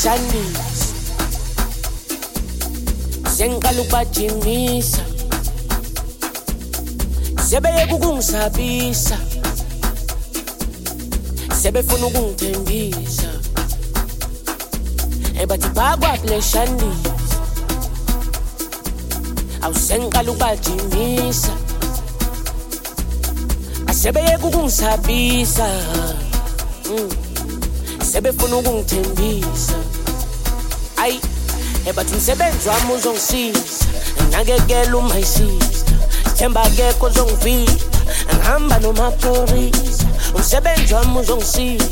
Pleshandisi sengiqala ukubajimisa sebeyeka ukungisabisa sebefuna ukungithembisa. Ebathibhakwa pleshandisi awusengiqala ukubajimisa asebeyeka ukungisabisa mm. sebefuna ukungithembisa ebathi umsebenzi wami uzongisiza. Nakekela uma isiza. Themba akekho ozongivila ngihamba nomaphorisa umsebenzi wami uzongisiza.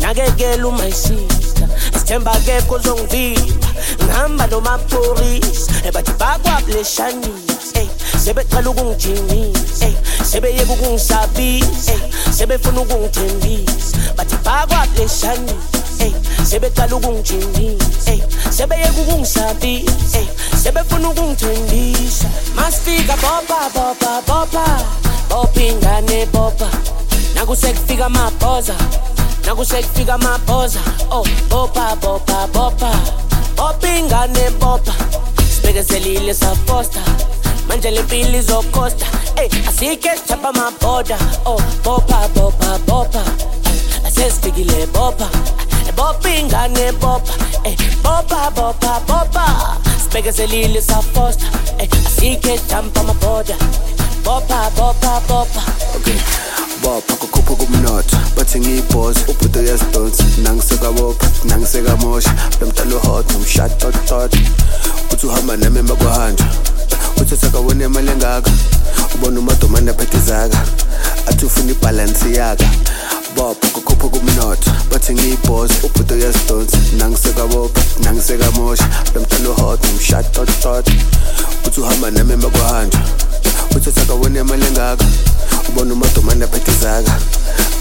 Nakekela uma isiza. Sithemba akekho ozongivila ngihamba nomaphorisa ebathi bakwabuleshanisa ey sebeqala ukungijimisa. Ey sebeyeka ukungisabisa. Ey sebefuna ukungithembisa. Bathi bakwabuleshanisa hey sebeqala ukungijindisa hey sebeyeka ukungisabisa. Hey sebefuna ukungithembisa. Masifika bopha bopha bopha. Bopha ingane bopha. Nakusekufika amabhoza. Nakusekufika amabhoza. Oh bopha bopha bopha. Bopha ingane bopha. Sibekezelile safosta manje le mpilo izokosta. Ey asike sithapha amabhoda. Oh bopha bopha bopha. Asesifikile bopha. Bopa ingane bopa ey bopa bopa bopa sibekezelile safosta asike sichapha amabhoda bopa bopa bopa okay. Bopha kukhupha kumnotho bathi ngiyibhoza ubhudo uyazidonsa nangisekabopha nangisekamosha lo mntalo hot nomshatotot uthi uhamba nami emakwahanja uthatha kawona imali engaka ubona umadomane aphethe zaka athi ufuna ibhalansi yaka baba kukhupha kumnotho bathi ngiyibhoze ubhudo yesidonsi nangisekabopha nangisekamosha lomntana uhoda umshatotot uthi uhamba nami emakuhanjwa uthi uthakawona imali engaka ubona umadomane aphethezaka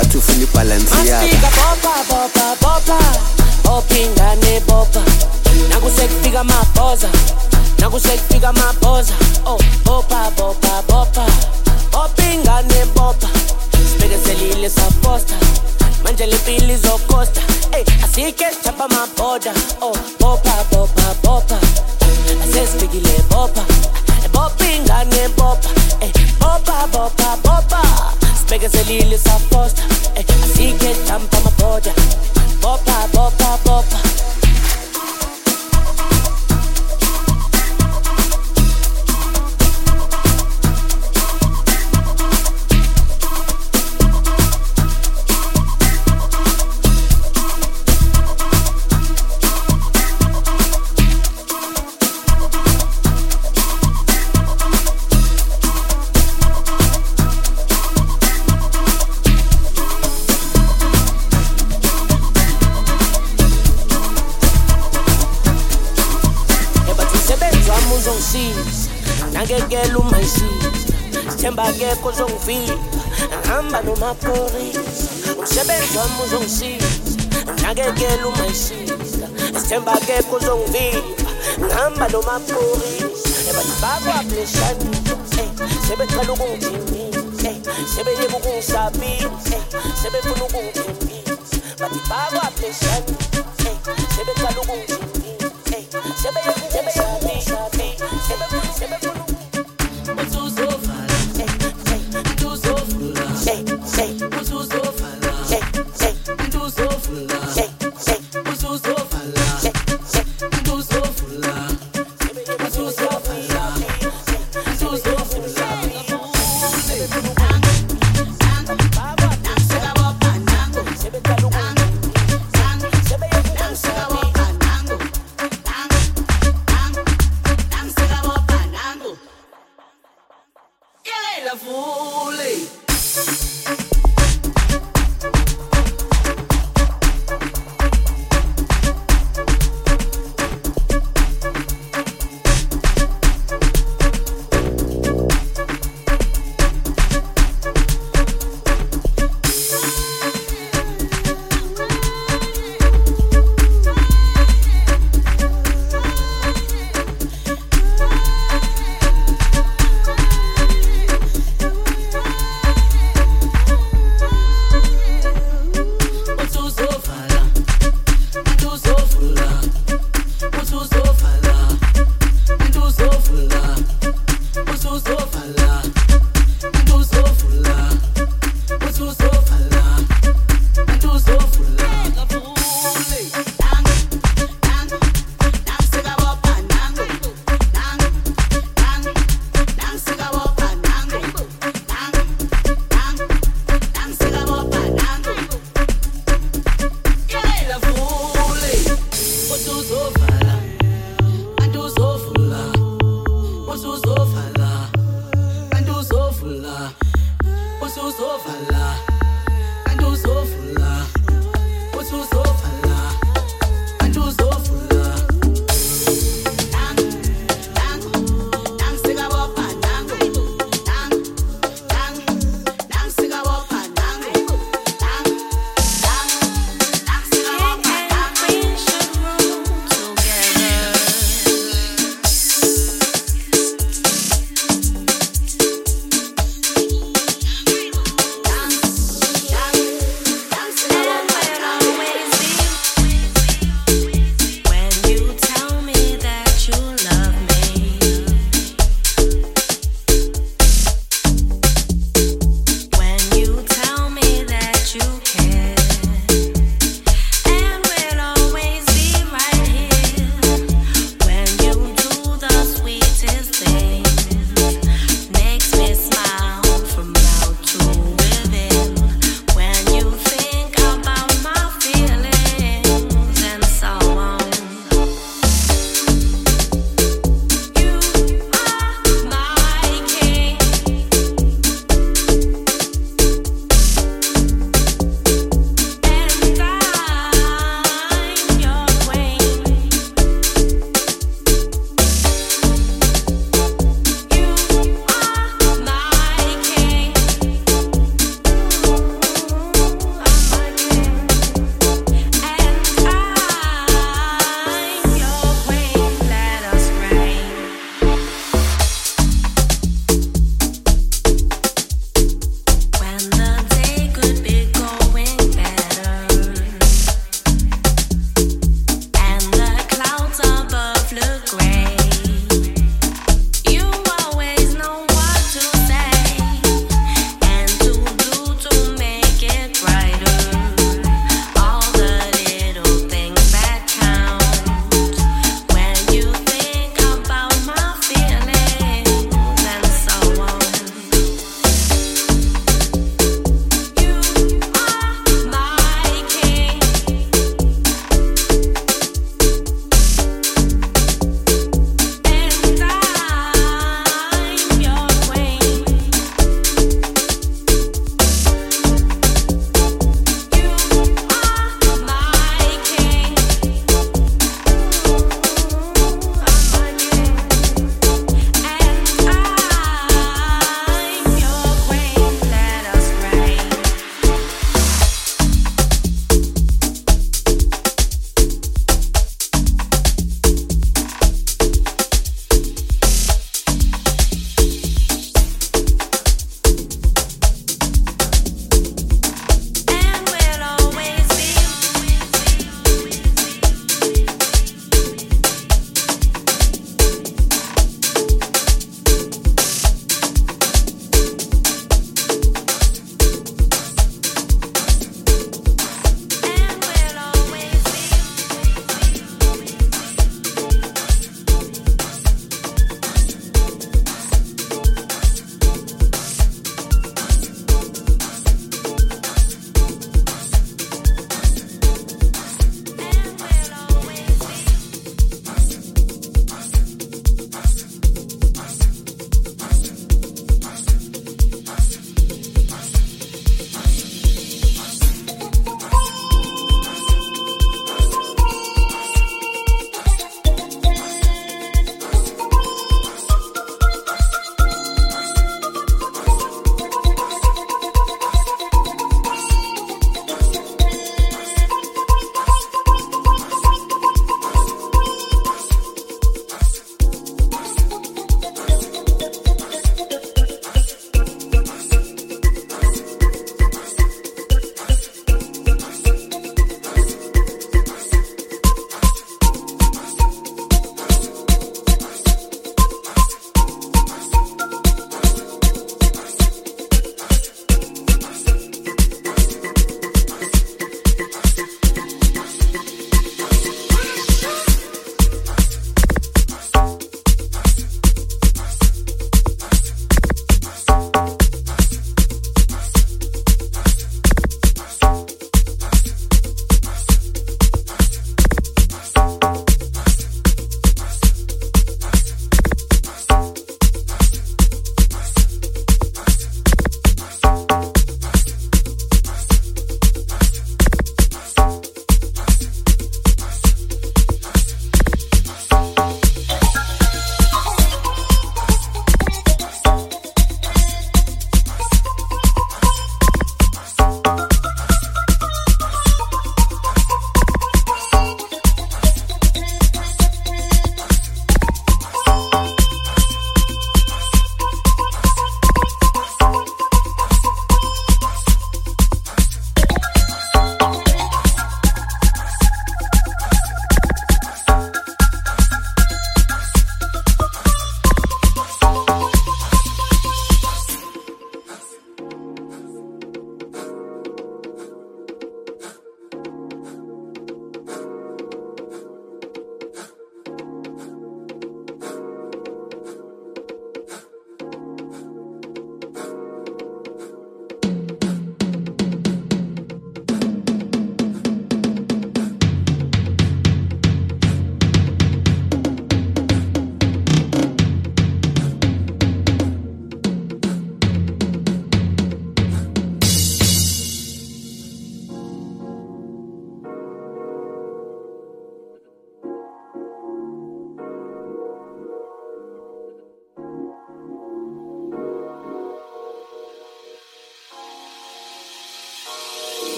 athi ufuna ibhalansi yakoingane nakusekufika amabhoza nakusekufika amabhoza. Oh bopa bopa bopa bopa ingane bopa sibekezelile saposta manje le mpilo izokosta ey asike sichapha amabhoda oh bopa bopa bopa. Asesifikile bopa. Bopa ingane bopa. Ey bopa bopa bopa. Sibekezelile saposta ey asike sichapha amabhoda bopa bopa bopa nakekela umayisile sithemba akekho uzongivila ngihamba nomaphorisa umsebenzi wami uzongisiza nakekela umayisile sithemba akekho uzongivila ngihamba nomaphorisa ebadibakwableshani eh, sebecela ukungijimisa eh, sebeyeka ukungisabisa eh, sebefuna ukungithembisa. Bathi bakwableshani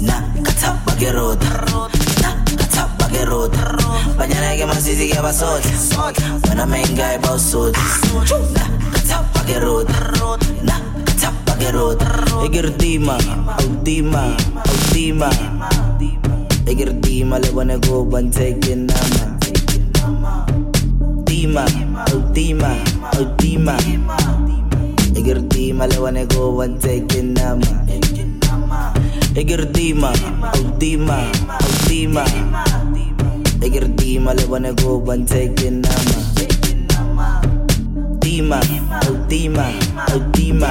na kathapa ke na kathapa ke rota banyana ke maswitsi ke basot ona menkae bosot na kathapa ke rota na kathapa ke rota egerdima autima autima egerdima le bone go banteke nama. Dima, oh Dima, oh Dima. Igir Dima le wane go one nama. Igir Dima, oh Dima, oh Dima. Igir Dima le wane go taking nama. Dima, oh Dima, oh Dima.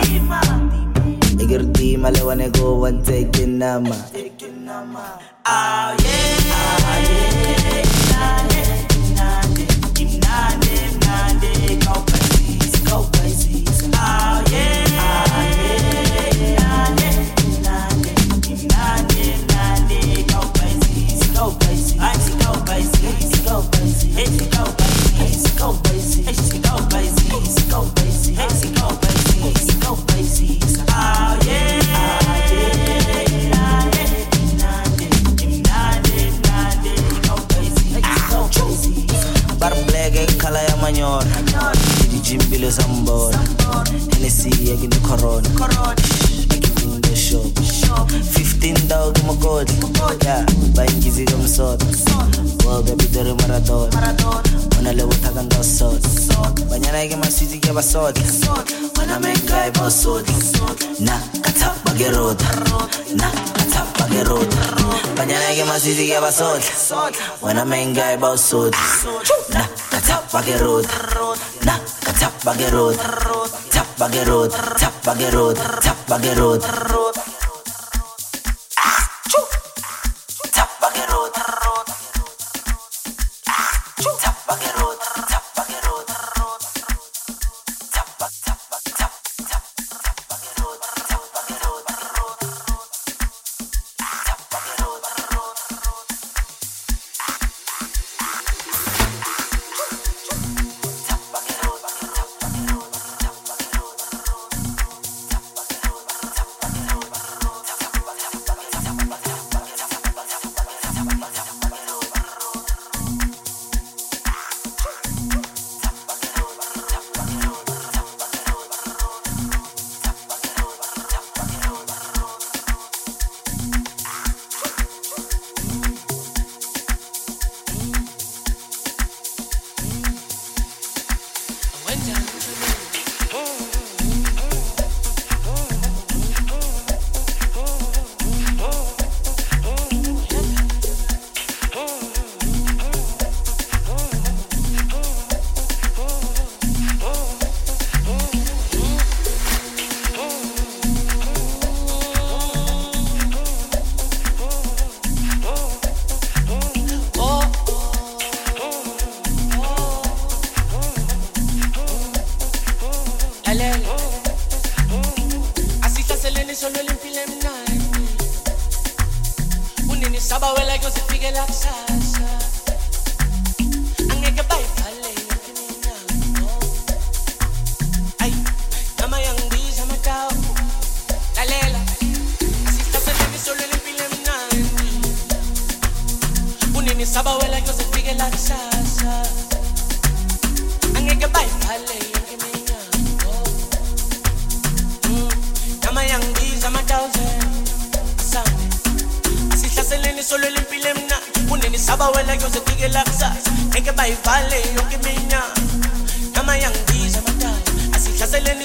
Igir Dima le wane go taking nama. Ah yeah, Idijimbile sambona Hennessy yakin corona. Shop. 15 daw kumakot yeah bayingizi kamsot world webidore marathon ona le bothata nka sot banyana ke maswitsi ke basot ona menkae bosot na kathapa ke rota na kathapa ke rota banyana ke maswitsi ke basot ona menkae bosot na kathapa ke rota na rota tapa tapa rota tapa ke rota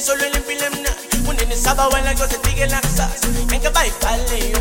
Solo limpilo emnandi Uneni saba wena kuyoze fike la kusasa. Ngeke bayivale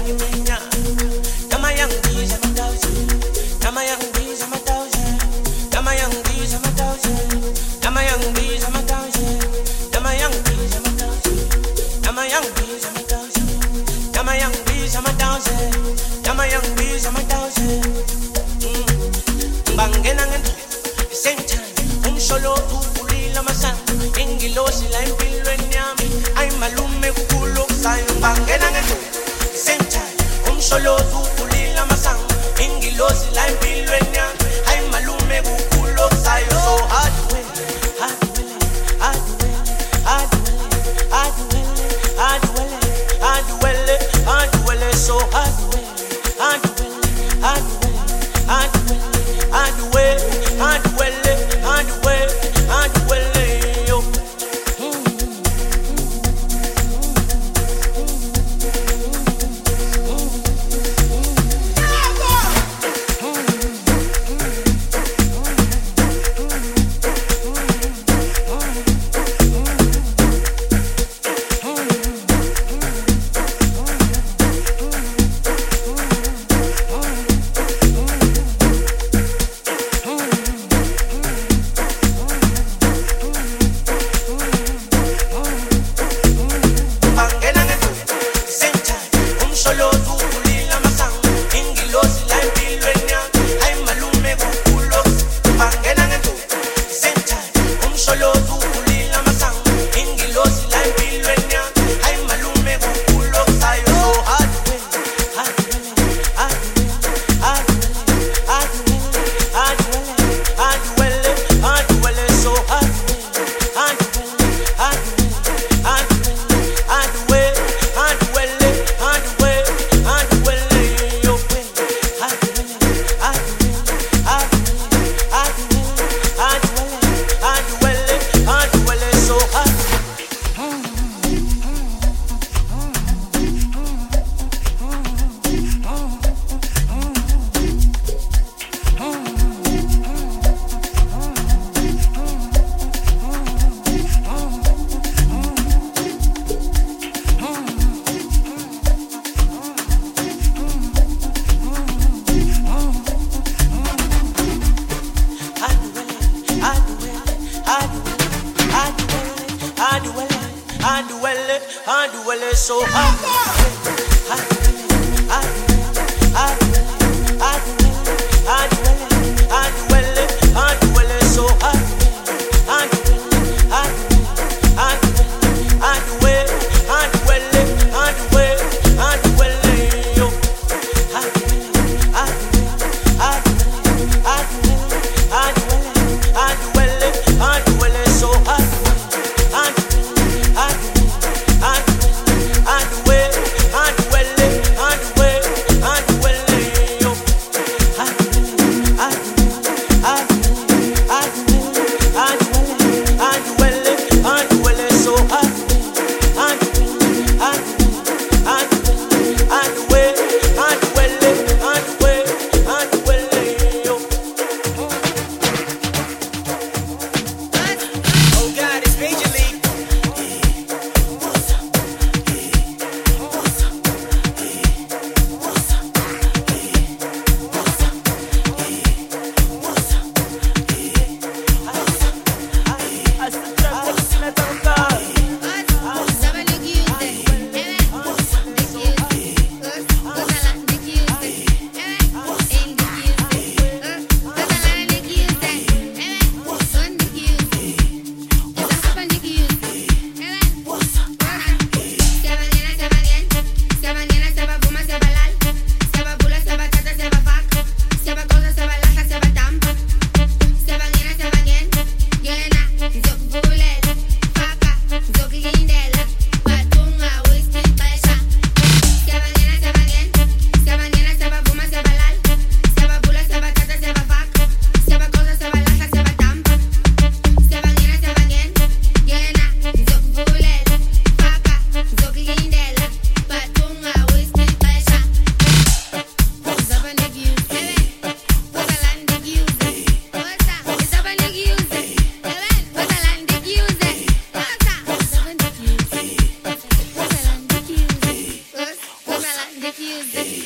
Monday,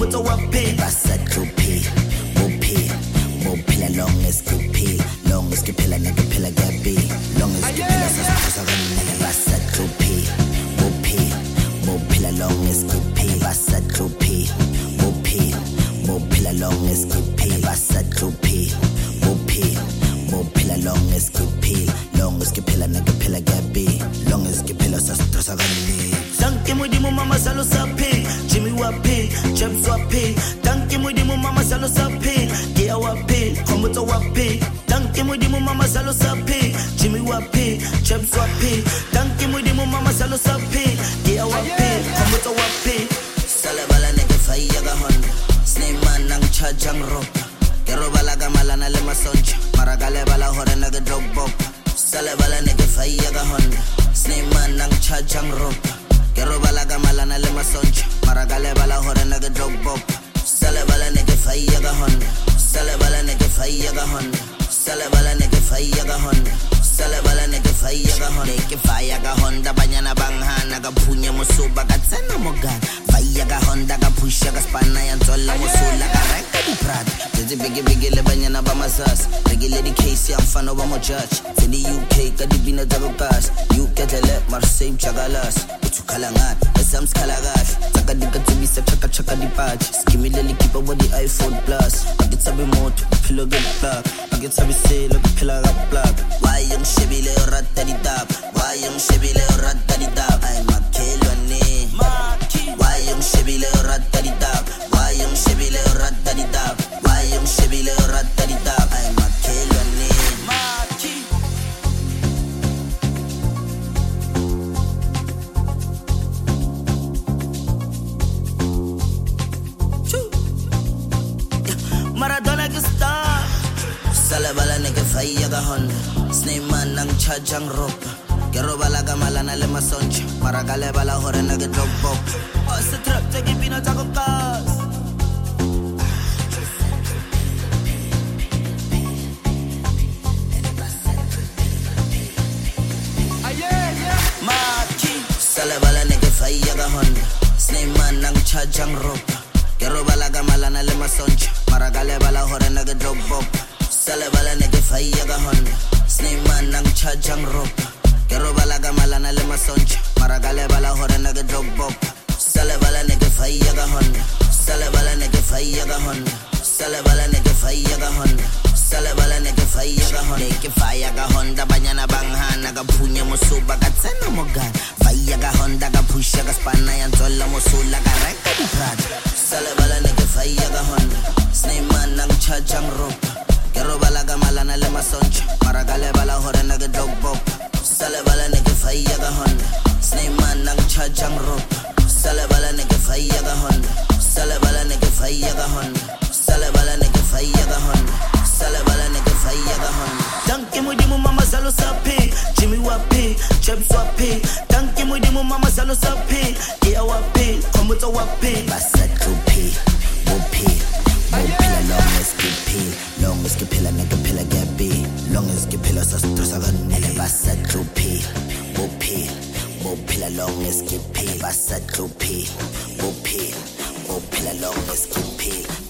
with our I Said to wapi? Tanki mwidimu mama salosapi gia wapi? Kombuto wapi? Tanki mwidimu mama salosapi jimi wapi? Cheps wapi? Tanki mwidimu mama salosapi gia wapi? Komuto wapi? Salabala nege faiyaga honda snayman nang chajang ropa kerobalaga malana le masoncha maragale bala hore nage dog bop salabala nege faiyaga honda snayman nang chajang ropa Yo roba la cama, la nele ma soncha. Maraca la hora, nigga drop pop. Sale vale, nigga fai, yaga honda. Sale vale, nigga fai, yaga honda. Sale vale, nigga fai, yaga honda. Sale vale, nigga fai, yaga honda. Nigga fai, yaga honda. Mañana van a, naga puña, musuba, gatsana, mogana faia ka honda ka pusha ka spana ya ntswalla mosola ka reka di-prada tse bigibigi le banyana ba masasa rekile di-case ya mfano ba mo judge tse di-uk ka dipina tsa bokas uketlele mara same jakalas uthukhala ngani esamsikhala kahle tsakadikatsebisa chakachaka dipathi skimile likhipha bo di-iphone plus. Akitsabe moto kuphilo ke plug akitsabisele kuphila ka plug waye ngishebile urata ditaba waye ngishebile urata ditaba ay makhelwane waye ngishebile urata ditaba waye ngishebile urata ditaba waye ngishebile urata ditaba ay makhelwane bophela long as ke phela ba sa tlophe bophela bophela long phela